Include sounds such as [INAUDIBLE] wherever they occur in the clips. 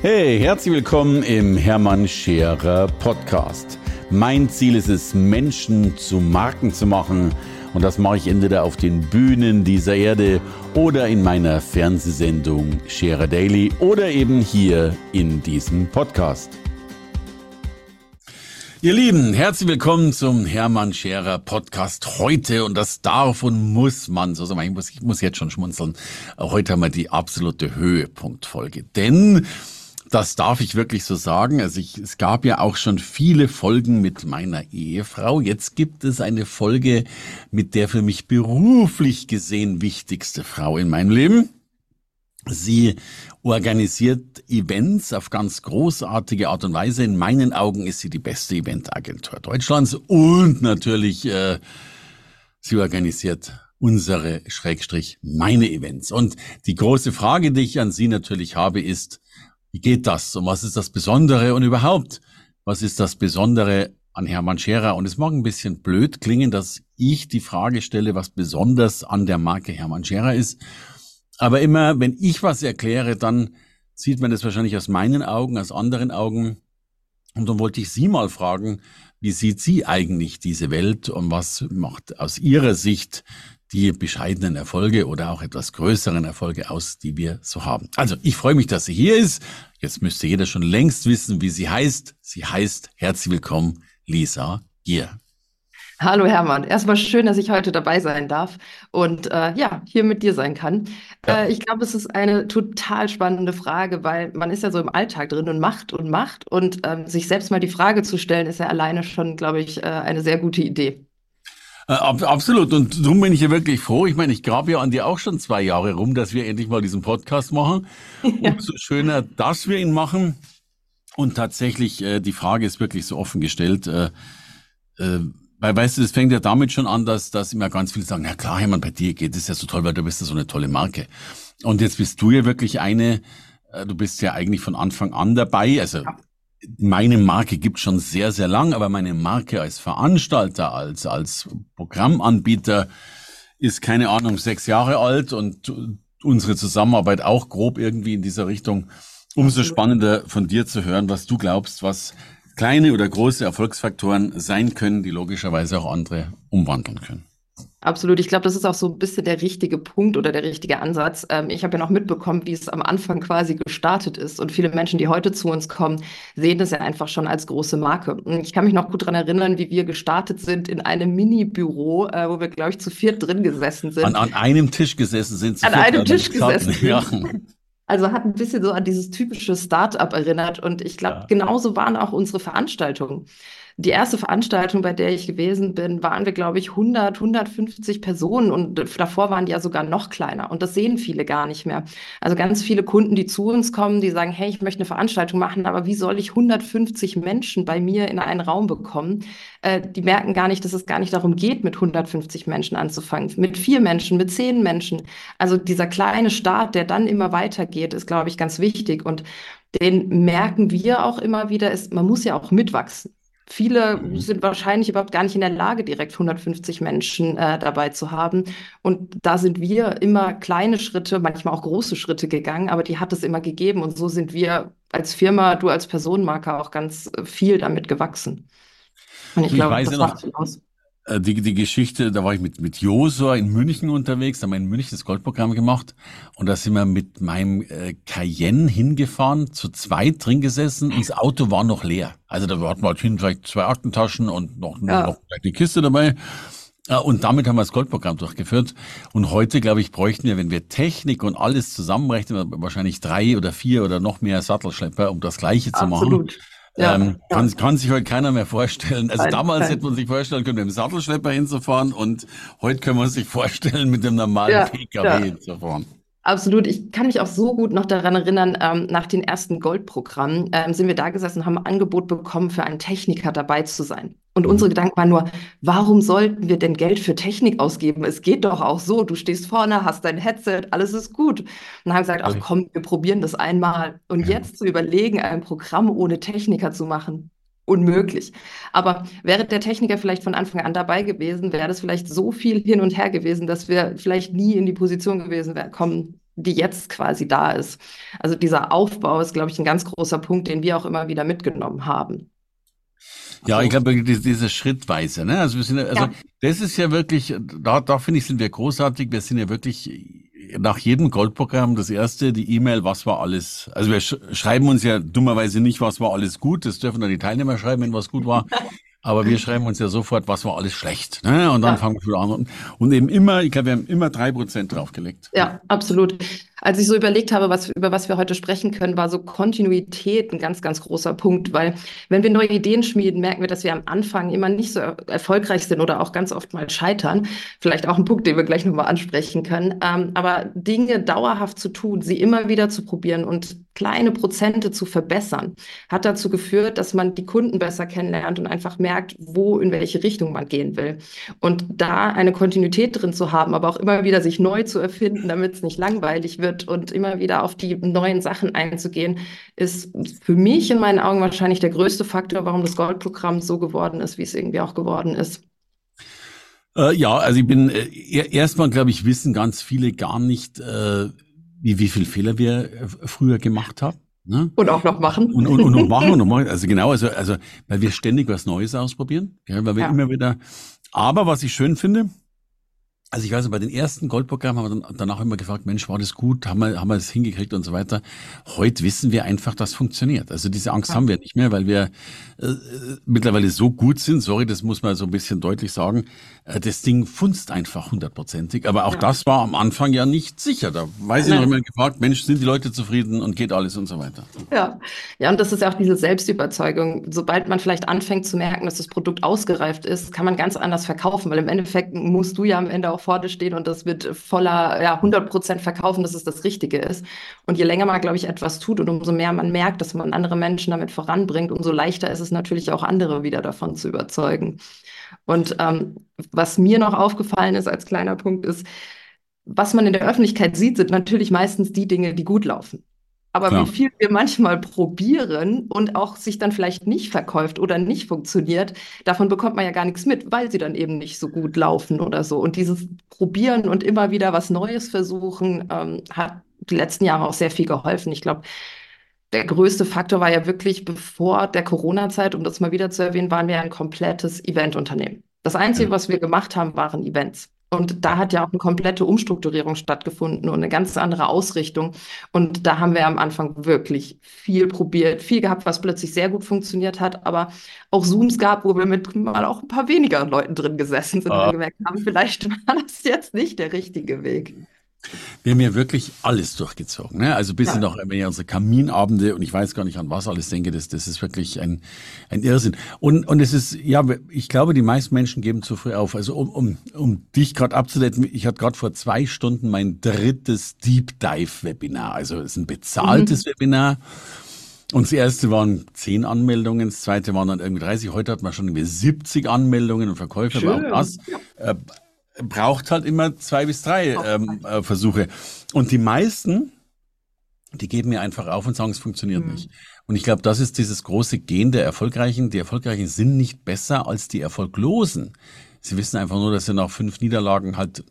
Hey, herzlich willkommen im Hermann Scherer Podcast. Mein Ziel ist es, Menschen zu Marken zu machen. Und das mache ich entweder auf den Bühnen dieser Erde oder in meiner Fernsehsendung Scherer Daily oder eben hier in diesem Podcast. Ihr Lieben, herzlich willkommen zum Hermann Scherer Podcast heute und das darf und muss man so. Ich muss, ich muss jetzt schon schmunzeln. Heute haben wir die absolute Höhepunktfolge, denn das darf ich wirklich so sagen. Also ich, es gab ja auch schon viele Folgen mit meiner Ehefrau. Jetzt gibt es eine Folge mit der für mich beruflich gesehen wichtigste Frau in meinem Leben. Sie organisiert Events auf ganz großartige Art und Weise. In meinen Augen ist sie die beste Eventagentur Deutschlands und natürlich äh, sie organisiert unsere Schrägstrich meine Events. Und die große Frage, die ich an Sie natürlich habe, ist, wie geht das und was ist das Besondere und überhaupt, was ist das Besondere an Hermann Scherer? Und es mag ein bisschen blöd klingen, dass ich die Frage stelle, was besonders an der Marke Hermann Scherer ist. Aber immer, wenn ich was erkläre, dann sieht man das wahrscheinlich aus meinen Augen, aus anderen Augen. Und dann wollte ich Sie mal fragen, wie sieht sie eigentlich diese Welt und was macht aus Ihrer Sicht die bescheidenen Erfolge oder auch etwas größeren Erfolge aus, die wir so haben. Also, ich freue mich, dass sie hier ist. Jetzt müsste jeder schon längst wissen, wie sie heißt. Sie heißt, herzlich willkommen, Lisa Gier. Hallo Hermann, erstmal schön, dass ich heute dabei sein darf und äh, ja, hier mit dir sein kann. Ja. Äh, ich glaube, es ist eine total spannende Frage, weil man ist ja so im Alltag drin und macht und macht und ähm, sich selbst mal die Frage zu stellen, ist ja alleine schon, glaube ich, äh, eine sehr gute Idee. Äh, absolut. Und darum bin ich ja wirklich froh. Ich meine, ich grabe ja an dir auch schon zwei Jahre rum, dass wir endlich mal diesen Podcast machen. [LAUGHS] Ja. Umso schöner, dass wir ihn machen. Und tatsächlich, äh, die Frage ist wirklich so offen gestellt. Äh, äh, weil, weißt du, es fängt ja damit schon an, dass, dass immer ganz viele sagen, ja klar, Hermann, bei dir geht es ja so toll, weil du bist ja so eine tolle Marke. Und jetzt bist du ja wirklich eine, äh, du bist ja eigentlich von Anfang an dabei. Also ja meine Marke gibt schon sehr, sehr lang, aber meine Marke als Veranstalter, als, als Programmanbieter ist keine Ahnung, sechs Jahre alt und unsere Zusammenarbeit auch grob irgendwie in dieser Richtung. Umso spannender von dir zu hören, was du glaubst, was kleine oder große Erfolgsfaktoren sein können, die logischerweise auch andere umwandeln können. Absolut. Ich glaube, das ist auch so ein bisschen der richtige Punkt oder der richtige Ansatz. Ähm, ich habe ja noch mitbekommen, wie es am Anfang quasi gestartet ist. Und viele Menschen, die heute zu uns kommen, sehen das ja einfach schon als große Marke. Und ich kann mich noch gut daran erinnern, wie wir gestartet sind in einem Mini-Büro, äh, wo wir, glaube ich, zu viert drin gesessen sind. An, an einem Tisch gesessen sind. An einem Tisch gesessen. [LAUGHS] Ja. [LAUGHS] Also hat ein bisschen so an dieses typische Start-up erinnert. Und ich glaube, ja. genauso waren auch unsere Veranstaltungen. Die erste Veranstaltung, bei der ich gewesen bin, waren wir, glaube ich, 100, 150 Personen und davor waren die ja sogar noch kleiner. Und das sehen viele gar nicht mehr. Also ganz viele Kunden, die zu uns kommen, die sagen, hey, ich möchte eine Veranstaltung machen, aber wie soll ich 150 Menschen bei mir in einen Raum bekommen? Äh, die merken gar nicht, dass es gar nicht darum geht, mit 150 Menschen anzufangen. Mit vier Menschen, mit zehn Menschen. Also dieser kleine Start, der dann immer weitergeht, ist, glaube ich, ganz wichtig. Und den merken wir auch immer wieder, ist, man muss ja auch mitwachsen. Viele mhm. sind wahrscheinlich überhaupt gar nicht in der Lage, direkt 150 Menschen äh, dabei zu haben. Und da sind wir immer kleine Schritte, manchmal auch große Schritte gegangen, aber die hat es immer gegeben. Und so sind wir als Firma, du als Personenmarker auch ganz viel damit gewachsen. Und ich, ich glaube, das macht viel aus. Äh, die, die Geschichte, da war ich mit, mit Josua in München unterwegs, haben wir in München das Goldprogramm gemacht und da sind wir mit meinem äh, Cayenne hingefahren, zu zweit drin gesessen und das Auto war noch leer. Also da hatten wir halt hinten vielleicht zwei Aktentaschen und noch, ja. noch die Kiste dabei. Und damit haben wir das Goldprogramm durchgeführt. Und heute, glaube ich, bräuchten wir, wenn wir Technik und alles zusammenrechnen, wahrscheinlich drei oder vier oder noch mehr Sattelschlepper, um das Gleiche zu Absolut. machen. Ja, ähm, ja. Kann, kann sich heute keiner mehr vorstellen. Also nein, damals nein. hätte man sich vorstellen können, mit dem Sattelschlepper hinzufahren und heute können wir sich vorstellen, mit dem normalen ja, PKW hinzufahren. Absolut. Ich kann mich auch so gut noch daran erinnern, ähm, nach den ersten Goldprogrammen ähm, sind wir da gesessen und haben ein Angebot bekommen, für einen Techniker dabei zu sein. Und mhm. unsere Gedanken waren nur, warum sollten wir denn Geld für Technik ausgeben? Es geht doch auch so. Du stehst vorne, hast dein Headset, alles ist gut. Und haben gesagt, ach komm, wir probieren das einmal. Und jetzt zu überlegen, ein Programm ohne Techniker zu machen, unmöglich. Aber wäre der Techniker vielleicht von Anfang an dabei gewesen, wäre das vielleicht so viel hin und her gewesen, dass wir vielleicht nie in die Position gewesen wär, kommen die jetzt quasi da ist. Also dieser Aufbau ist, glaube ich, ein ganz großer Punkt, den wir auch immer wieder mitgenommen haben. Ja, ich glaube, diese Schrittweise, ne? Also wir sind, also ja. das ist ja wirklich, da, da finde ich, sind wir großartig. Wir sind ja wirklich nach jedem Goldprogramm das erste, die E-Mail, was war alles. Also wir sch schreiben uns ja dummerweise nicht, was war alles gut. Das dürfen dann die Teilnehmer schreiben, wenn was gut war. [LAUGHS] Aber wir schreiben uns ja sofort, was war alles schlecht. Ne? Und dann ja. fangen wir wieder an. Und eben immer, ich glaube, wir haben immer drei Prozent draufgelegt. Ja, absolut. Als ich so überlegt habe, was, über was wir heute sprechen können, war so Kontinuität ein ganz, ganz großer Punkt, weil wenn wir neue Ideen schmieden, merken wir, dass wir am Anfang immer nicht so erfolgreich sind oder auch ganz oft mal scheitern. Vielleicht auch ein Punkt, den wir gleich nochmal ansprechen können. Ähm, aber Dinge dauerhaft zu tun, sie immer wieder zu probieren und kleine Prozente zu verbessern, hat dazu geführt, dass man die Kunden besser kennenlernt und einfach merkt, wo, in welche Richtung man gehen will. Und da eine Kontinuität drin zu haben, aber auch immer wieder sich neu zu erfinden, damit es nicht langweilig wird, und immer wieder auf die neuen Sachen einzugehen, ist für mich in meinen Augen wahrscheinlich der größte Faktor, warum das Goldprogramm so geworden ist, wie es irgendwie auch geworden ist. Äh, ja, also ich bin äh, erstmal, glaube ich, wissen ganz viele gar nicht, äh, wie, wie viel Fehler wir äh, früher gemacht haben. Ne? Und auch noch machen. Und, und, und noch [LAUGHS] machen und noch machen. Also genau, also, also weil wir ständig was Neues ausprobieren, ja, weil wir ja. immer wieder. Aber was ich schön finde, also ich weiß nicht, bei den ersten Goldprogrammen haben wir dann danach immer gefragt, Mensch, war das gut, haben wir, haben wir das hingekriegt und so weiter. Heute wissen wir einfach, dass funktioniert. Also diese Angst ja. haben wir nicht mehr, weil wir äh, mittlerweile so gut sind, sorry, das muss man so ein bisschen deutlich sagen, äh, das Ding funzt einfach hundertprozentig. Aber auch ja. das war am Anfang ja nicht sicher. Da weiß ich noch immer gefragt, Mensch, sind die Leute zufrieden und geht alles und so weiter. Ja, ja, und das ist ja auch diese Selbstüberzeugung. Sobald man vielleicht anfängt zu merken, dass das Produkt ausgereift ist, kann man ganz anders verkaufen, weil im Endeffekt musst du ja am Ende auch auch vor dir steht und das wird voller, ja, 100 Prozent verkaufen, dass es das Richtige ist. Und je länger man, glaube ich, etwas tut und umso mehr man merkt, dass man andere Menschen damit voranbringt, umso leichter ist es natürlich auch andere wieder davon zu überzeugen. Und ähm, was mir noch aufgefallen ist als kleiner Punkt ist, was man in der Öffentlichkeit sieht, sind natürlich meistens die Dinge, die gut laufen. Aber Klar. wie viel wir manchmal probieren und auch sich dann vielleicht nicht verkauft oder nicht funktioniert, davon bekommt man ja gar nichts mit, weil sie dann eben nicht so gut laufen oder so. Und dieses Probieren und immer wieder was Neues versuchen, ähm, hat die letzten Jahre auch sehr viel geholfen. Ich glaube, der größte Faktor war ja wirklich, bevor der Corona-Zeit, um das mal wieder zu erwähnen, waren wir ein komplettes Eventunternehmen. Das Einzige, was wir gemacht haben, waren Events. Und da hat ja auch eine komplette Umstrukturierung stattgefunden und eine ganz andere Ausrichtung. Und da haben wir am Anfang wirklich viel probiert, viel gehabt, was plötzlich sehr gut funktioniert hat, aber auch Zooms gab, wo wir mit mal auch ein paar weniger Leuten drin gesessen sind ah. und gemerkt haben, vielleicht war das jetzt nicht der richtige Weg. Wir haben ja wirklich alles durchgezogen. Ne? Also bis ja. noch wenn ich unsere Kaminabende und ich weiß gar nicht an was alles denke, das, das ist wirklich ein, ein Irrsinn. Und, und es ist, ja, ich glaube, die meisten Menschen geben zu früh auf. Also um, um, um dich gerade abzuleiten, ich hatte gerade vor zwei Stunden mein drittes Deep Dive Webinar. Also es ist ein bezahltes mhm. Webinar. Und das erste waren zehn Anmeldungen, das zweite waren dann irgendwie 30. Heute hat man schon irgendwie 70 Anmeldungen und Verkäufe, Schön. aber auch das. Äh, braucht halt immer zwei bis drei ähm, äh, Versuche. Und die meisten, die geben mir einfach auf und sagen, es funktioniert mhm. nicht. Und ich glaube, das ist dieses große Gen der Erfolgreichen. Die Erfolgreichen sind nicht besser als die Erfolglosen. Sie wissen einfach nur, dass sie nach fünf Niederlagen halt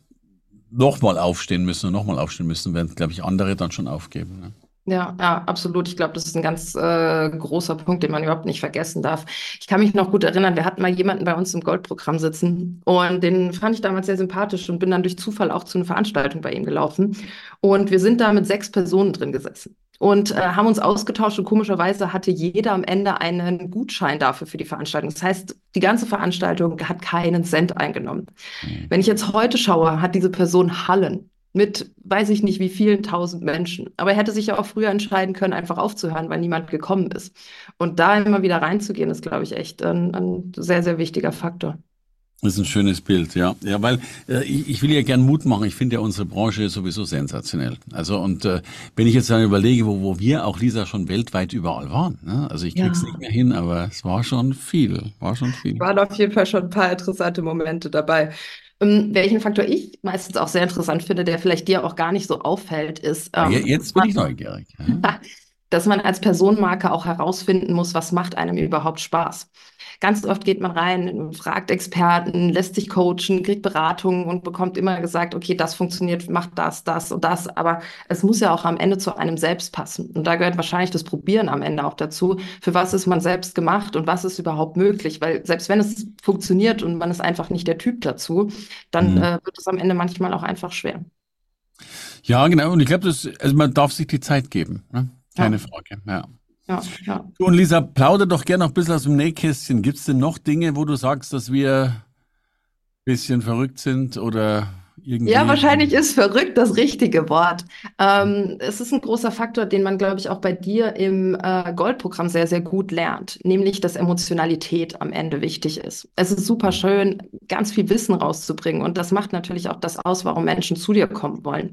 nochmal aufstehen müssen und nochmal aufstehen müssen, während, glaube ich, andere dann schon aufgeben. Ne? Ja, ja, absolut. Ich glaube, das ist ein ganz äh, großer Punkt, den man überhaupt nicht vergessen darf. Ich kann mich noch gut erinnern, wir hatten mal jemanden bei uns im Goldprogramm sitzen und den fand ich damals sehr sympathisch und bin dann durch Zufall auch zu einer Veranstaltung bei ihm gelaufen. Und wir sind da mit sechs Personen drin gesessen und äh, haben uns ausgetauscht und komischerweise hatte jeder am Ende einen Gutschein dafür für die Veranstaltung. Das heißt, die ganze Veranstaltung hat keinen Cent eingenommen. Mhm. Wenn ich jetzt heute schaue, hat diese Person Hallen mit weiß ich nicht wie vielen tausend Menschen. Aber er hätte sich ja auch früher entscheiden können, einfach aufzuhören, weil niemand gekommen ist. Und da immer wieder reinzugehen, ist, glaube ich, echt ein, ein sehr, sehr wichtiger Faktor. Das ist ein schönes Bild, ja. Ja, weil äh, ich, ich will ja gern Mut machen. Ich finde ja unsere Branche sowieso sensationell. Also und äh, wenn ich jetzt dann überlege, wo, wo wir auch Lisa schon weltweit überall waren. Ne? Also ich krieg's ja. nicht mehr hin, aber es war schon viel, war schon viel. Waren auf jeden Fall schon ein paar interessante Momente dabei. Ähm, welchen Faktor ich meistens auch sehr interessant finde, der vielleicht dir auch gar nicht so auffällt, ist. Ähm, Jetzt bin ich neugierig. [LAUGHS] dass man als Personenmarke auch herausfinden muss, was macht einem überhaupt Spaß. Ganz oft geht man rein, fragt Experten, lässt sich coachen, kriegt Beratungen und bekommt immer gesagt, okay, das funktioniert, macht das, das und das. Aber es muss ja auch am Ende zu einem selbst passen. Und da gehört wahrscheinlich das Probieren am Ende auch dazu. Für was ist man selbst gemacht und was ist überhaupt möglich? Weil selbst wenn es funktioniert und man ist einfach nicht der Typ dazu, dann mhm. äh, wird es am Ende manchmal auch einfach schwer. Ja, genau. Und ich glaube, also man darf sich die Zeit geben. Ne? Keine ja. Frage. Ja. Ja, ja. Und Lisa, plauder doch gerne noch ein bisschen aus dem Nähkästchen. Gibt es denn noch Dinge, wo du sagst, dass wir ein bisschen verrückt sind oder irgendwie? Ja, wahrscheinlich ist verrückt das richtige Wort. Ähm, es ist ein großer Faktor, den man, glaube ich, auch bei dir im äh, Goldprogramm sehr, sehr gut lernt, nämlich, dass Emotionalität am Ende wichtig ist. Es ist super schön, ganz viel Wissen rauszubringen und das macht natürlich auch das aus, warum Menschen zu dir kommen wollen.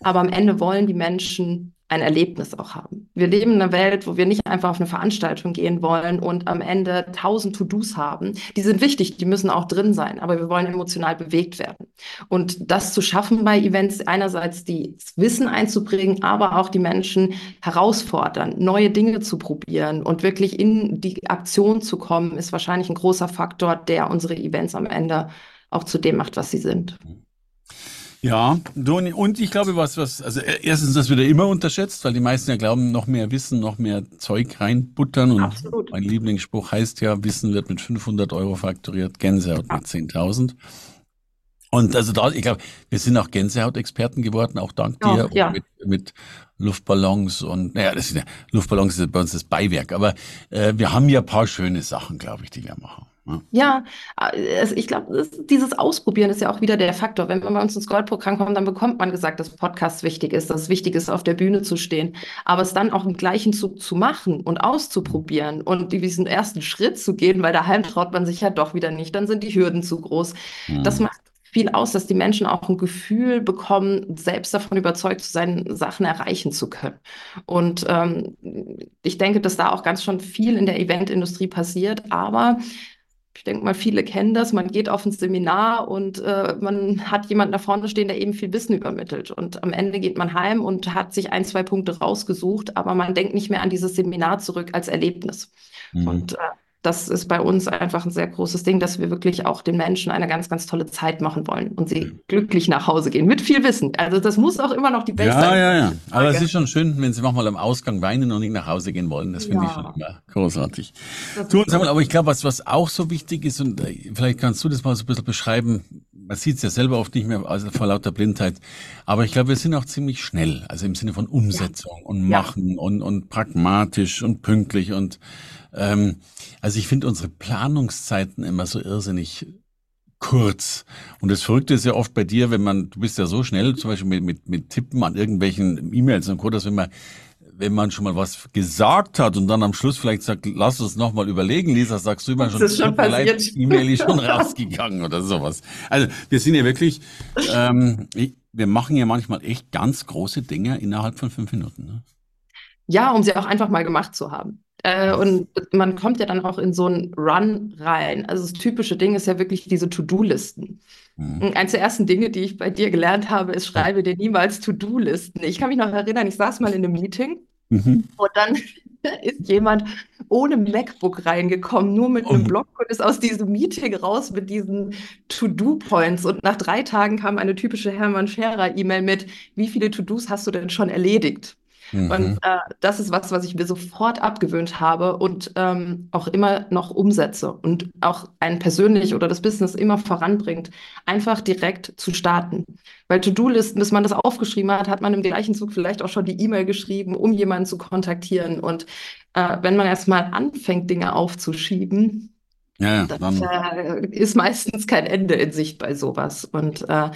Aber am Ende wollen die Menschen ein Erlebnis auch haben. Wir leben in einer Welt, wo wir nicht einfach auf eine Veranstaltung gehen wollen und am Ende tausend To-Dos haben. Die sind wichtig, die müssen auch drin sein, aber wir wollen emotional bewegt werden. Und das zu schaffen bei Events, einerseits das Wissen einzubringen, aber auch die Menschen herausfordern, neue Dinge zu probieren und wirklich in die Aktion zu kommen, ist wahrscheinlich ein großer Faktor, der unsere Events am Ende auch zu dem macht, was sie sind. Ja, und ich glaube, was, was, also erstens, das wird ja immer unterschätzt, weil die meisten ja glauben, noch mehr Wissen, noch mehr Zeug reinbuttern. Und Absolut. mein Lieblingsspruch heißt ja, Wissen wird mit 500 Euro fakturiert, Gänsehaut mit 10.000. Und also da, ich glaube, wir sind auch Gänsehaut-Experten geworden, auch dank oh, dir, ja. mit, mit Luftballons und, naja, das ist ja, Luftballons ist bei uns das Beiwerk, aber äh, wir haben ja ein paar schöne Sachen, glaube ich, die wir machen. Ja, äh, ich glaube, dieses Ausprobieren ist ja auch wieder der Faktor. Wenn man bei uns ins Goldprogramm kommt, dann bekommt man gesagt, dass Podcast wichtig ist, dass es wichtig ist, auf der Bühne zu stehen. Aber es dann auch im gleichen Zug zu machen und auszuprobieren und diesen ersten Schritt zu gehen, weil daheim traut man sich ja doch wieder nicht, dann sind die Hürden zu groß. Mhm. Das macht viel aus, dass die Menschen auch ein Gefühl bekommen, selbst davon überzeugt zu sein, Sachen erreichen zu können. Und ähm, ich denke, dass da auch ganz schon viel in der Eventindustrie passiert, aber ich denke mal, viele kennen das. Man geht auf ein Seminar und äh, man hat jemanden da vorne stehen, der eben viel Wissen übermittelt. Und am Ende geht man heim und hat sich ein, zwei Punkte rausgesucht, aber man denkt nicht mehr an dieses Seminar zurück als Erlebnis. Mhm. Und äh, das ist bei uns einfach ein sehr großes Ding, dass wir wirklich auch den Menschen eine ganz, ganz tolle Zeit machen wollen und sie mhm. glücklich nach Hause gehen mit viel Wissen. Also das muss auch immer noch die beste sein. Ja, ja, ja. Aber es ist schon schön, wenn sie manchmal am Ausgang weinen und nicht nach Hause gehen wollen. Das finde ja. ich schon immer großartig. Du, sag mal, aber ich glaube, was, was auch so wichtig ist, und äh, vielleicht kannst du das mal so ein bisschen beschreiben, man sieht es ja selber oft nicht mehr also vor lauter Blindheit, aber ich glaube, wir sind auch ziemlich schnell, also im Sinne von Umsetzung ja. und Machen ja. und, und pragmatisch und pünktlich und ähm, also ich finde unsere Planungszeiten immer so irrsinnig kurz. Und das Verrückte ist ja oft bei dir, wenn man, du bist ja so schnell, zum Beispiel mit, mit, mit Tippen an irgendwelchen E-Mails und Co., dass wenn man, wenn man schon mal was gesagt hat und dann am Schluss vielleicht sagt, lass uns nochmal überlegen, Lisa, sagst du immer schon, das ist schon passiert. E-Mail ist schon [LAUGHS] rausgegangen oder sowas. Also wir sind ja wirklich, ähm, wir machen ja manchmal echt ganz große Dinge innerhalb von fünf Minuten. Ne? Ja, um sie auch einfach mal gemacht zu haben. Äh, und man kommt ja dann auch in so einen Run rein. Also das typische Ding ist ja wirklich diese To-Do-Listen. Mhm. Eins der ersten Dinge, die ich bei dir gelernt habe, ist, schreibe dir niemals To-Do-Listen. Ich kann mich noch erinnern, ich saß mal in einem Meeting mhm. und dann [LAUGHS] ist jemand ohne MacBook reingekommen, nur mit einem oh. Blog und ist aus diesem Meeting raus mit diesen To-Do-Points. Und nach drei Tagen kam eine typische Hermann Scherer-E-Mail mit, wie viele To-Dos hast du denn schon erledigt? Mhm. Und äh, das ist was, was ich mir sofort abgewöhnt habe und ähm, auch immer noch umsetze und auch ein persönlich oder das Business immer voranbringt, einfach direkt zu starten. Weil To-Do-Listen, bis man das aufgeschrieben hat, hat man im gleichen Zug vielleicht auch schon die E-Mail geschrieben, um jemanden zu kontaktieren. Und äh, wenn man erstmal anfängt, Dinge aufzuschieben, ja, dann äh, ist meistens kein Ende in Sicht bei sowas. Und äh,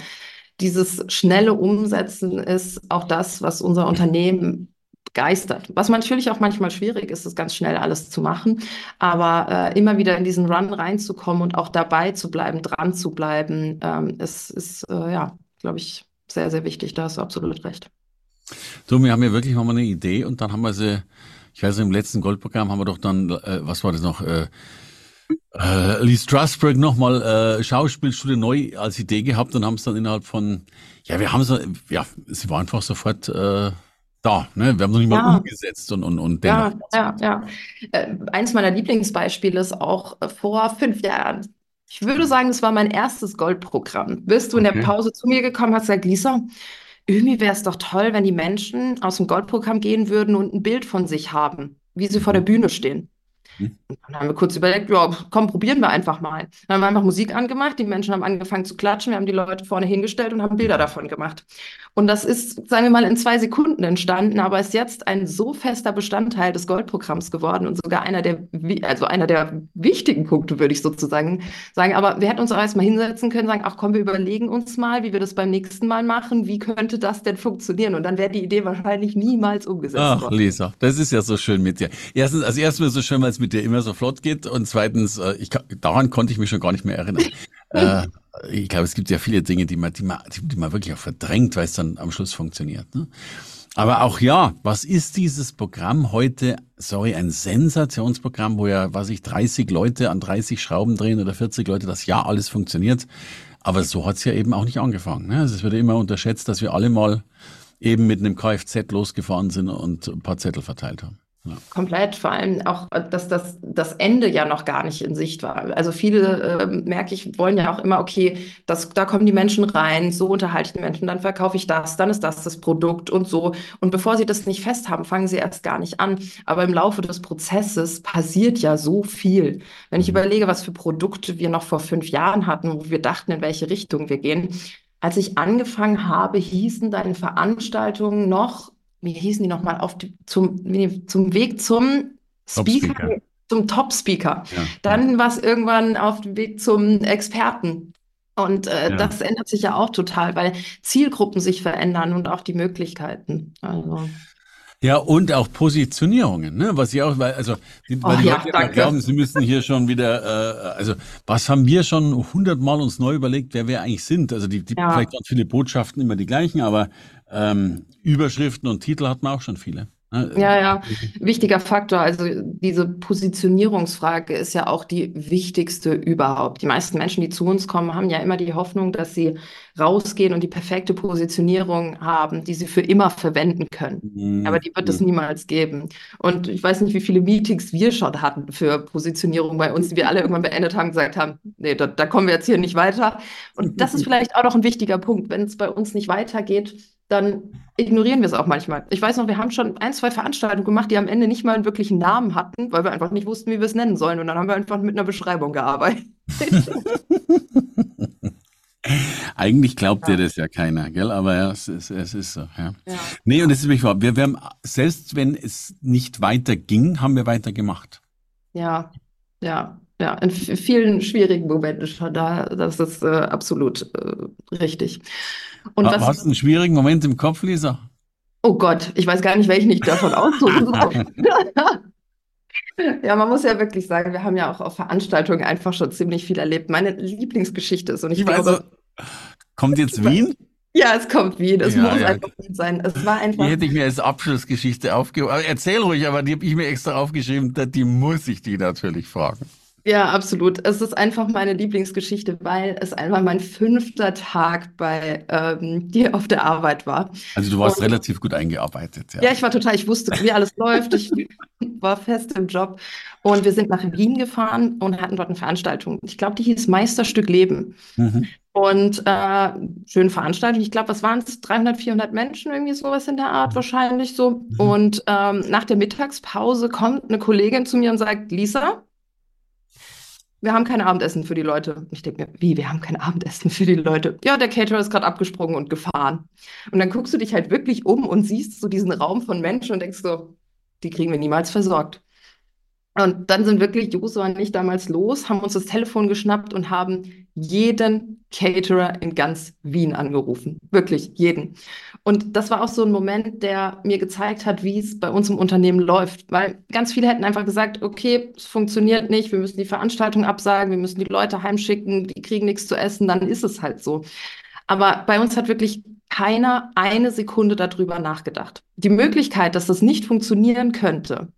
dieses schnelle Umsetzen ist auch das, was unser Unternehmen begeistert. Was natürlich auch manchmal schwierig ist, das ganz schnell alles zu machen, aber äh, immer wieder in diesen Run reinzukommen und auch dabei zu bleiben, dran zu bleiben, ähm, ist, ist äh, ja, glaube ich, sehr, sehr wichtig. Da hast du absolut recht. Du, wir haben ja wirklich mal eine Idee und dann haben wir sie, ich weiß, im letzten Goldprogramm haben wir doch dann, äh, was war das noch, äh, Lee Strasberg nochmal äh, Schauspielschule neu als Idee gehabt und haben es dann innerhalb von, ja, wir haben es, ja, sie war einfach sofort äh, da. Ne? Wir haben noch nicht mal umgesetzt und, und, und. Ja, ja, ja. Äh, eins meiner Lieblingsbeispiele ist auch vor fünf Jahren. Ich würde sagen, es war mein erstes Goldprogramm. Bist du in der Pause zu mir gekommen, hast gesagt, Lisa, irgendwie wäre es doch toll, wenn die Menschen aus dem Goldprogramm gehen würden und ein Bild von sich haben, wie sie vor der mhm. Bühne stehen. Mhm. Und dann haben wir kurz überlegt, ja, komm, probieren wir einfach mal. Dann haben wir einfach Musik angemacht, die Menschen haben angefangen zu klatschen, wir haben die Leute vorne hingestellt und haben Bilder davon gemacht. Und das ist, sagen wir mal, in zwei Sekunden entstanden, aber ist jetzt ein so fester Bestandteil des Goldprogramms geworden und sogar einer der, also einer der wichtigen Punkte, würde ich sozusagen sagen. Aber wir hätten uns auch erstmal hinsetzen können, sagen, ach komm, wir überlegen uns mal, wie wir das beim nächsten Mal machen, wie könnte das denn funktionieren? Und dann wäre die Idee wahrscheinlich niemals umgesetzt ach, worden. Ach, Lisa, das ist ja so schön mit dir. Erstens, also erstmal so schön, weil es mit dir immer so flott geht und zweitens, äh, ich, daran konnte ich mich schon gar nicht mehr erinnern. [LAUGHS] äh, ich glaube, es gibt ja viele Dinge, die man, die man, die man wirklich auch verdrängt, weil es dann am Schluss funktioniert. Ne? Aber auch ja, was ist dieses Programm heute? Sorry, ein Sensationsprogramm, wo ja, was ich, 30 Leute an 30 Schrauben drehen oder 40 Leute, das ja alles funktioniert. Aber so hat's ja eben auch nicht angefangen. Ne? Also es wird immer unterschätzt, dass wir alle mal eben mit einem Kfz losgefahren sind und ein paar Zettel verteilt haben. Ja. Komplett, vor allem auch, dass das, das Ende ja noch gar nicht in Sicht war. Also viele, äh, merke ich, wollen ja auch immer, okay, das, da kommen die Menschen rein, so unterhalte ich die Menschen, dann verkaufe ich das, dann ist das das Produkt und so. Und bevor sie das nicht fest haben, fangen sie erst gar nicht an. Aber im Laufe des Prozesses passiert ja so viel. Wenn ich mhm. überlege, was für Produkte wir noch vor fünf Jahren hatten, wo wir dachten, in welche Richtung wir gehen, als ich angefangen habe, hießen deine Veranstaltungen noch wie hießen die nochmal, auf die, zum, zum Weg zum Speaker, Top zum Top-Speaker. Ja. Dann war es irgendwann auf dem Weg zum Experten. Und äh, ja. das ändert sich ja auch total, weil Zielgruppen sich verändern und auch die Möglichkeiten. Also. Ja, und auch Positionierungen, ne? Was ich auch, weil, also, die, weil oh, die ja, Leute glauben, sie müssen hier schon wieder, äh, also, was haben wir schon hundertmal uns neu überlegt, wer wir eigentlich sind? Also, die, die ja. vielleicht auch viele Botschaften immer die gleichen, aber ähm, Überschriften und Titel hat man auch schon viele. Ne? Ja, ja, wichtiger Faktor. Also diese Positionierungsfrage ist ja auch die wichtigste überhaupt. Die meisten Menschen, die zu uns kommen, haben ja immer die Hoffnung, dass sie rausgehen und die perfekte Positionierung haben, die sie für immer verwenden können. Mhm. Aber die wird es mhm. niemals geben. Und ich weiß nicht, wie viele Meetings wir schon hatten für Positionierung bei uns, die wir alle irgendwann beendet haben, gesagt haben, nee, da, da kommen wir jetzt hier nicht weiter. Und das ist [LAUGHS] vielleicht auch noch ein wichtiger Punkt. Wenn es bei uns nicht weitergeht, dann ignorieren wir es auch manchmal. Ich weiß noch, wir haben schon ein, zwei Veranstaltungen gemacht, die am Ende nicht mal einen wirklichen Namen hatten, weil wir einfach nicht wussten, wie wir es nennen sollen. Und dann haben wir einfach mit einer Beschreibung gearbeitet. [LAUGHS] Eigentlich glaubt ja. dir das ja keiner, gell? Aber ja, es ist, es ist so. Ja. ja. Nee, und es ist wirklich wahr. Wir, wir haben, selbst wenn es nicht weiter ging, haben wir weiter gemacht. Ja, ja, ja. In vielen schwierigen Momenten schon da. Das ist äh, absolut äh, richtig. Und was, hast du einen schwierigen Moment im Kopf, Lisa? Oh Gott, ich weiß gar nicht, welchen ich davon aussuchen soll. [LAUGHS] [LAUGHS] Ja, man muss ja wirklich sagen, wir haben ja auch auf Veranstaltungen einfach schon ziemlich viel erlebt. Meine Lieblingsgeschichte ist, und ich, ich glaube. Kommt jetzt [LAUGHS] Wien? Ja, es kommt Wien. Es ja, muss ja. einfach Wien sein. Es war einfach. Die hätte ich mir als Abschlussgeschichte aufgehoben. Erzähl ruhig, aber die habe ich mir extra aufgeschrieben. Die muss ich die natürlich fragen. Ja, absolut. Es ist einfach meine Lieblingsgeschichte, weil es einfach mein fünfter Tag bei ähm, dir auf der Arbeit war. Also du warst Und, relativ gut eingearbeitet. Ja. ja, ich war total, ich wusste, wie alles läuft. Ich [LAUGHS] war fest im Job. Und wir sind nach Wien gefahren und hatten dort eine Veranstaltung. Ich glaube, die hieß Meisterstück Leben. Mhm. Und äh, schöne Veranstaltung. Ich glaube, was waren es? 300, 400 Menschen, irgendwie sowas in der Art wahrscheinlich so. Mhm. Und ähm, nach der Mittagspause kommt eine Kollegin zu mir und sagt, Lisa, wir haben kein Abendessen für die Leute. Ich denke mir, wie, wir haben kein Abendessen für die Leute? Ja, der Caterer ist gerade abgesprungen und gefahren. Und dann guckst du dich halt wirklich um und siehst so diesen Raum von Menschen und denkst so, die kriegen wir niemals versorgt. Und dann sind wirklich Joso und ich damals los, haben uns das Telefon geschnappt und haben jeden Caterer in ganz Wien angerufen. Wirklich jeden. Und das war auch so ein Moment, der mir gezeigt hat, wie es bei uns im Unternehmen läuft. Weil ganz viele hätten einfach gesagt, okay, es funktioniert nicht, wir müssen die Veranstaltung absagen, wir müssen die Leute heimschicken, die kriegen nichts zu essen, dann ist es halt so. Aber bei uns hat wirklich keiner eine Sekunde darüber nachgedacht. Die Möglichkeit, dass das nicht funktionieren könnte,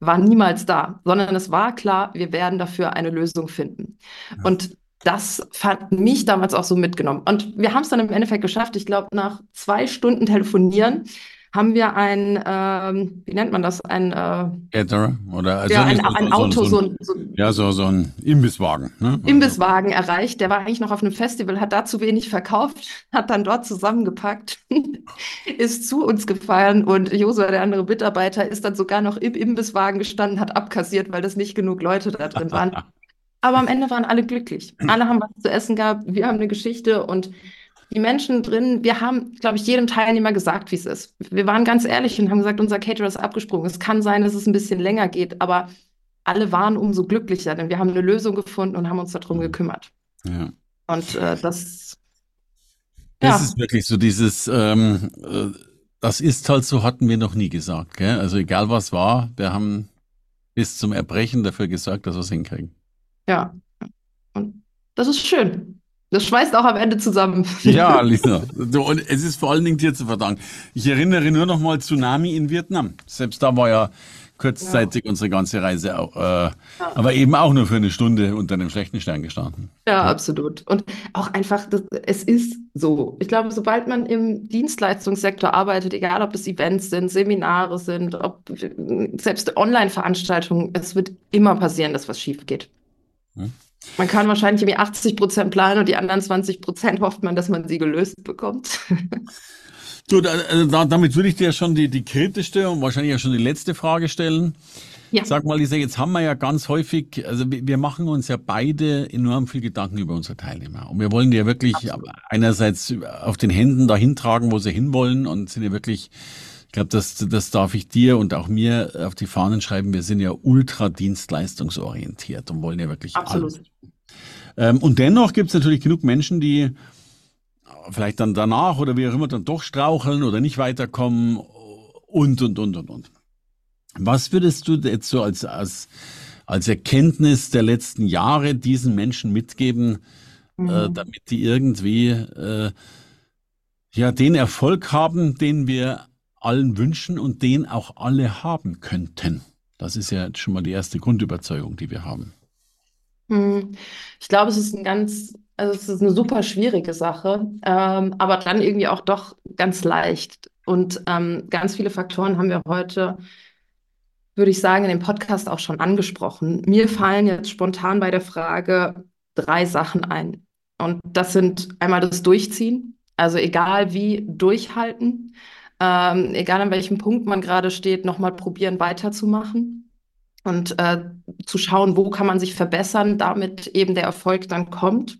war niemals da, sondern es war klar, wir werden dafür eine Lösung finden. Ja. Und das fand mich damals auch so mitgenommen. Und wir haben es dann im Endeffekt geschafft. Ich glaube, nach zwei Stunden telefonieren haben wir ein, ähm, wie nennt man das, ein äh, Caterer oder also ja, ein, ein, ein Auto, so, ein, so, ja so so ein Imbisswagen, ne? Imbisswagen erreicht. Der war eigentlich noch auf einem Festival, hat da zu wenig verkauft, hat dann dort zusammengepackt, [LAUGHS] ist zu uns gefahren und Josua, der andere Mitarbeiter, ist dann sogar noch im Imbisswagen gestanden, hat abkassiert, weil das nicht genug Leute da drin waren. [LAUGHS] Aber am Ende waren alle glücklich. Alle haben was zu essen gehabt. Wir haben eine Geschichte und die Menschen drin, wir haben, glaube ich, jedem Teilnehmer gesagt, wie es ist. Wir waren ganz ehrlich und haben gesagt, unser Caterer ist abgesprungen. Es kann sein, dass es ein bisschen länger geht, aber alle waren umso glücklicher, denn wir haben eine Lösung gefunden und haben uns darum gekümmert. Ja. Und äh, das. Das ja. ist wirklich so dieses, ähm, äh, das ist halt so, hatten wir noch nie gesagt. Gell? Also egal was war, wir haben bis zum Erbrechen dafür gesorgt, dass wir es hinkriegen. Ja. Und das ist schön. Das schweißt auch am Ende zusammen. Ja, [LAUGHS] Lisa. So, und es ist vor allen Dingen dir zu verdanken. Ich erinnere nur noch mal Tsunami in Vietnam. Selbst da war ja kurzzeitig ja. unsere ganze Reise auch, äh, ja. aber eben auch nur für eine Stunde unter einem schlechten Stern gestanden. Ja, ja. absolut. Und auch einfach, das, es ist so. Ich glaube, sobald man im Dienstleistungssektor arbeitet, egal ob es Events sind, Seminare sind, ob selbst Online-Veranstaltungen, es wird immer passieren, dass was schief geht. Hm. Man kann wahrscheinlich irgendwie 80 Prozent planen und die anderen 20 Prozent hofft man, dass man sie gelöst bekommt. du, da, äh, da, damit würde ich dir schon die, die kritischste und wahrscheinlich auch schon die letzte Frage stellen. Ja. Sag mal, Lisa, jetzt haben wir ja ganz häufig, also wir, wir machen uns ja beide enorm viel Gedanken über unsere Teilnehmer. Und wir wollen die ja wirklich Absolut. einerseits auf den Händen dahin tragen, wo sie hinwollen und sind ja wirklich ich glaube, das, das darf ich dir und auch mir auf die Fahnen schreiben. Wir sind ja ultra dienstleistungsorientiert und wollen ja wirklich Absolut. alles. Ähm, und dennoch gibt es natürlich genug Menschen, die vielleicht dann danach oder wie auch immer dann doch straucheln oder nicht weiterkommen und, und, und, und, und. Was würdest du jetzt so als, als, als Erkenntnis der letzten Jahre diesen Menschen mitgeben, äh, mhm. äh, damit die irgendwie äh, ja den Erfolg haben, den wir allen wünschen und den auch alle haben könnten. Das ist ja schon mal die erste Grundüberzeugung, die wir haben. Hm. Ich glaube, es ist ein ganz, also es ist eine super schwierige Sache, ähm, aber dann irgendwie auch doch ganz leicht. Und ähm, ganz viele Faktoren haben wir heute, würde ich sagen, in dem Podcast auch schon angesprochen. Mir fallen jetzt spontan bei der Frage drei Sachen ein. Und das sind einmal das Durchziehen, also egal wie durchhalten ähm, egal an welchem Punkt man gerade steht, nochmal probieren weiterzumachen und äh, zu schauen, wo kann man sich verbessern, damit eben der Erfolg dann kommt.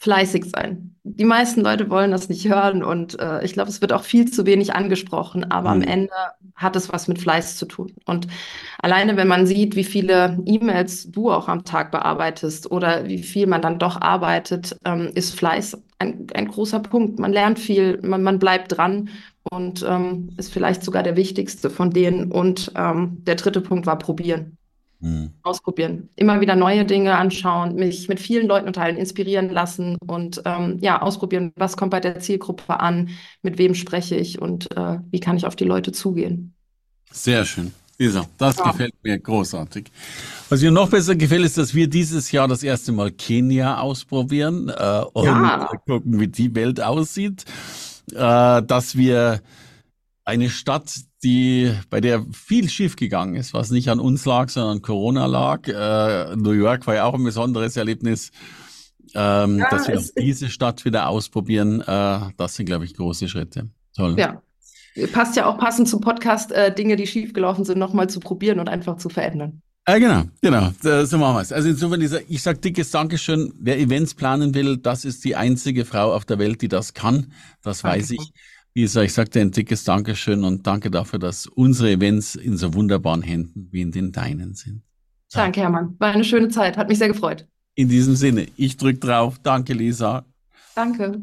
Fleißig sein. Die meisten Leute wollen das nicht hören und äh, ich glaube, es wird auch viel zu wenig angesprochen, aber mhm. am Ende hat es was mit Fleiß zu tun. Und alleine, wenn man sieht, wie viele E-Mails du auch am Tag bearbeitest oder wie viel man dann doch arbeitet, ähm, ist Fleiß ein, ein großer Punkt. Man lernt viel, man, man bleibt dran und ähm, ist vielleicht sogar der wichtigste von denen. Und ähm, der dritte Punkt war probieren. Mhm. Ausprobieren. Immer wieder neue Dinge anschauen, mich mit vielen Leuten unterhalten, inspirieren lassen und ähm, ja, ausprobieren, was kommt bei der Zielgruppe an, mit wem spreche ich und äh, wie kann ich auf die Leute zugehen. Sehr schön. Lisa, das ja. gefällt mir großartig. Was mir noch besser gefällt, ist, dass wir dieses Jahr das erste Mal Kenia ausprobieren äh, und ja. gucken, wie die Welt aussieht äh, dass wir eine Stadt, die bei der viel schief gegangen ist, was nicht an uns lag, sondern an Corona lag. Äh, New York war ja auch ein besonderes Erlebnis. Ähm, ja, dass wir auch diese Stadt wieder ausprobieren, äh, das sind, glaube ich, große Schritte. Toll. Ja, passt ja auch passend zum Podcast, äh, Dinge, die schiefgelaufen sind, nochmal zu probieren und einfach zu verändern. Äh, genau, genau, so machen wir es. Also insofern, dieser, ich sage dickes Dankeschön. Wer Events planen will, das ist die einzige Frau auf der Welt, die das kann. Das Danke. weiß ich. Wie gesagt, ich sage dir ein dickes Dankeschön und danke dafür, dass unsere Events in so wunderbaren Händen wie in den deinen sind. So. Danke, Hermann. War eine schöne Zeit. Hat mich sehr gefreut. In diesem Sinne, ich drücke drauf. Danke, Lisa. Danke.